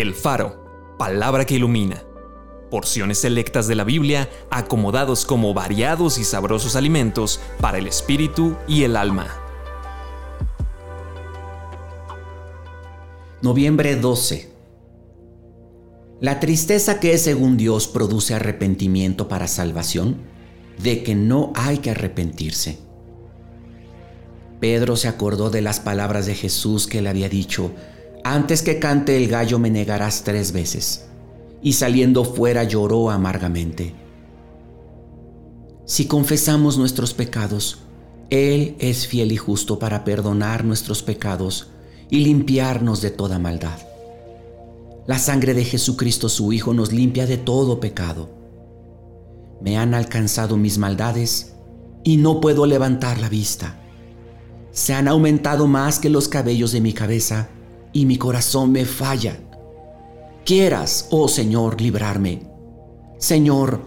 El Faro, palabra que ilumina. Porciones selectas de la Biblia acomodados como variados y sabrosos alimentos para el espíritu y el alma. Noviembre 12. La tristeza que según Dios produce arrepentimiento para salvación, de que no hay que arrepentirse. Pedro se acordó de las palabras de Jesús que le había dicho, antes que cante el gallo me negarás tres veces. Y saliendo fuera lloró amargamente. Si confesamos nuestros pecados, Él es fiel y justo para perdonar nuestros pecados y limpiarnos de toda maldad. La sangre de Jesucristo su Hijo nos limpia de todo pecado. Me han alcanzado mis maldades y no puedo levantar la vista. Se han aumentado más que los cabellos de mi cabeza y mi corazón me falla. Quieras, oh Señor, librarme. Señor,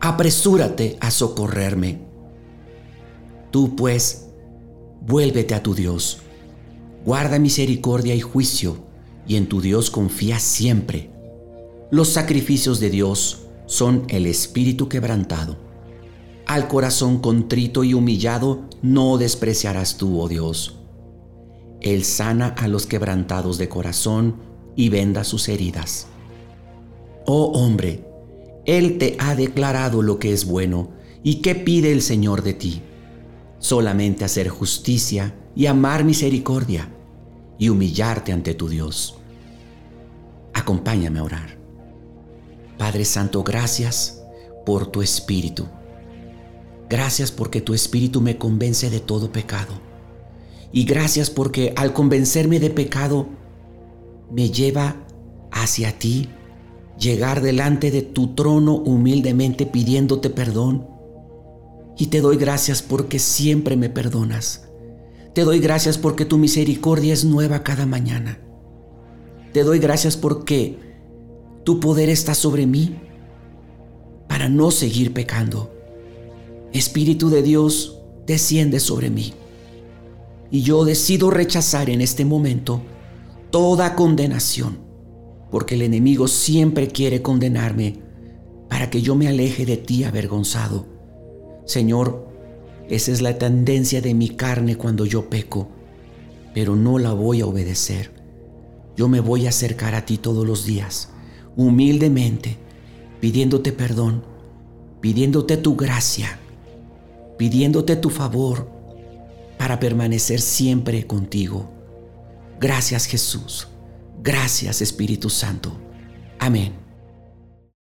apresúrate a socorrerme. Tú pues, vuélvete a tu Dios. Guarda misericordia y juicio, y en tu Dios confía siempre. Los sacrificios de Dios son el espíritu quebrantado. Al corazón contrito y humillado no despreciarás tú, oh Dios. Él sana a los quebrantados de corazón y venda sus heridas. Oh hombre, Él te ha declarado lo que es bueno y qué pide el Señor de ti. Solamente hacer justicia y amar misericordia y humillarte ante tu Dios. Acompáñame a orar. Padre Santo, gracias por tu Espíritu. Gracias porque tu Espíritu me convence de todo pecado y gracias porque al convencerme de pecado, me lleva hacia ti, llegar delante de tu trono humildemente pidiéndote perdón. Y te doy gracias porque siempre me perdonas. Te doy gracias porque tu misericordia es nueva cada mañana. Te doy gracias porque tu poder está sobre mí para no seguir pecando. Espíritu de Dios, desciende sobre mí. Y yo decido rechazar en este momento toda condenación, porque el enemigo siempre quiere condenarme para que yo me aleje de ti avergonzado. Señor, esa es la tendencia de mi carne cuando yo peco, pero no la voy a obedecer. Yo me voy a acercar a ti todos los días, humildemente, pidiéndote perdón, pidiéndote tu gracia, pidiéndote tu favor para permanecer siempre contigo. Gracias Jesús. Gracias Espíritu Santo. Amén.